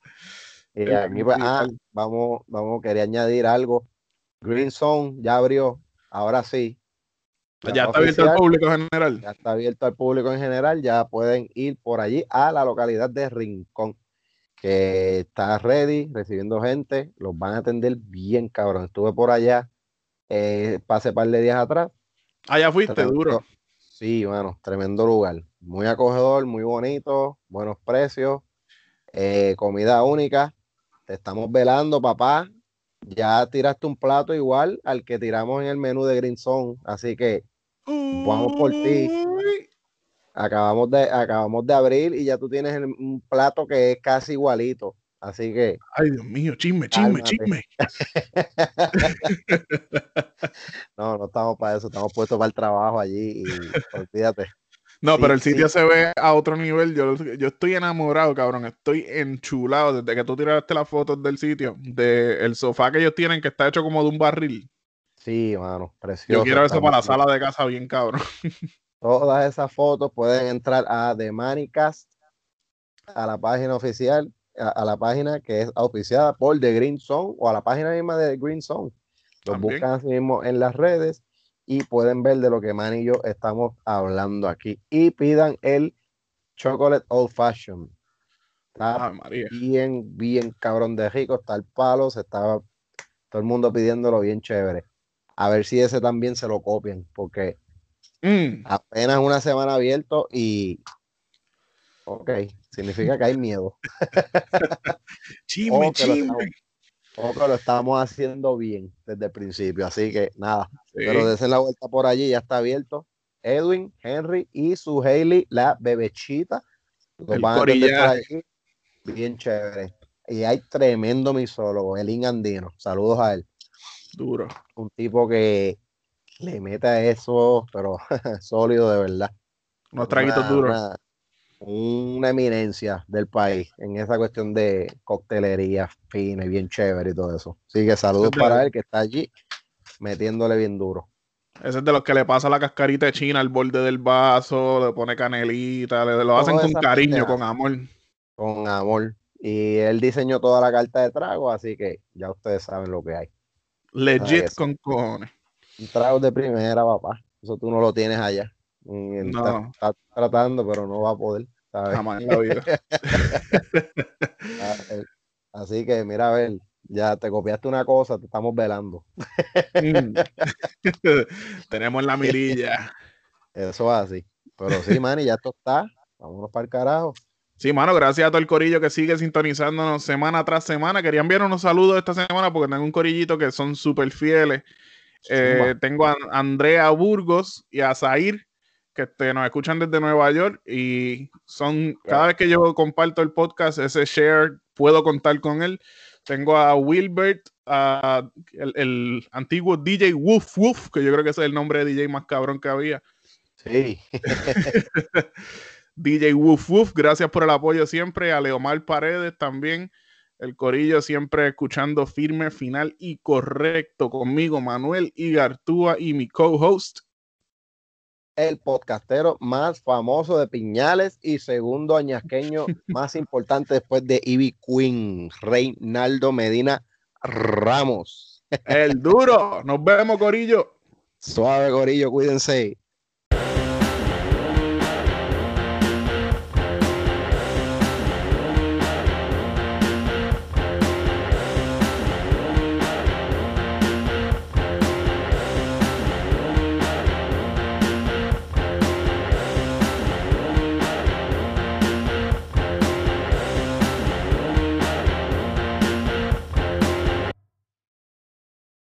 Y aquí, pues, ah, vamos, vamos, quería añadir algo. Green Zone ya abrió, ahora sí. Ya, está abierto al público en general. Ya está abierto al público en general, ya pueden ir por allí a la localidad de Rincón, que está ready, recibiendo gente, los van a atender bien, cabrón. Estuve por allá, eh, pasé par de días atrás. Allá fuiste, duro. Sí, bueno, tremendo lugar. Muy acogedor, muy bonito, buenos precios, eh, comida única. Te estamos velando, papá. Ya tiraste un plato igual al que tiramos en el menú de Green Zone, así que vamos por ti. Acabamos de, acabamos de abrir y ya tú tienes un plato que es casi igualito. Así que. Ay, Dios mío, chisme, chisme, chisme. no, no estamos para eso, estamos puestos para el trabajo allí y olvídate. No, pero el sitio se ve a otro nivel. Yo, yo estoy enamorado, cabrón. Estoy enchulado desde que tú tiraste las fotos del sitio, del sofá que ellos tienen, que está hecho como de un barril. Sí, mano, precioso. Yo quiero eso para la sala de casa bien, cabrón. Todas esas fotos pueden entrar a The Manicast, a la página oficial, a, la página que es auspiciada por The Green Zone o a la página misma de The Green Zone. Los buscan así mismo en las redes y pueden ver de lo que Man y yo estamos hablando aquí. Y pidan el Chocolate Old Fashion. Está bien, bien cabrón de rico. Está el palo, se estaba todo el mundo pidiéndolo bien chévere. A ver si ese también se lo copian, porque mm. apenas una semana abierto y. Ok, significa que hay miedo. chisme, chisme que lo estamos haciendo bien desde el principio. Así que nada, pero desen la vuelta por allí, ya está abierto. Edwin, Henry y su Hailey, la bebechita. Los van a por allí. Bien chévere. Y hay tremendo misólogo, el Andino. Saludos a él. Duro. Un tipo que le mete eso, pero sólido de verdad. Unos traguitos duros una eminencia del país en esa cuestión de coctelería fina y bien chévere y todo eso. Así que saludos para él que está allí metiéndole bien duro. Ese es de los que le pasa la cascarita de china al borde del vaso, le pone canelita, le, lo hacen con cariño, con amor. Con amor. Y él diseñó toda la carta de trago, así que ya ustedes saben lo que hay. Legit con cojones. Un trago de primera, papá. Eso tú no lo tienes allá. No. Está, tratando, pero no va a poder. Jamás la vida. Ah, así que, mira, a ver, ya te copiaste una cosa, te estamos velando. Mm. Tenemos la mirilla. Eso es así. Pero sí, man, y ya esto está. Vámonos para el carajo. Sí, mano, gracias a todo el corillo que sigue sintonizándonos semana tras semana. Quería enviar unos saludos esta semana porque tengo un corillito que son súper fieles. Eh, tengo a Andrea Burgos y a Zair que este, nos escuchan desde Nueva York y son, cada vez que yo comparto el podcast, ese share, puedo contar con él. Tengo a Wilbert, a el, antiguo DJ Woof Woof, que yo creo que ese es el nombre de DJ más cabrón que había. Sí. DJ Woof Woof, gracias por el apoyo siempre. A Leomar Paredes también. El Corillo siempre escuchando firme, final y correcto conmigo, Manuel Igartúa y mi co-host el podcastero más famoso de Piñales y segundo añasqueño más importante después de Ivy Queen, Reinaldo Medina Ramos. El duro. Nos vemos, Corillo. Suave, Corillo, cuídense.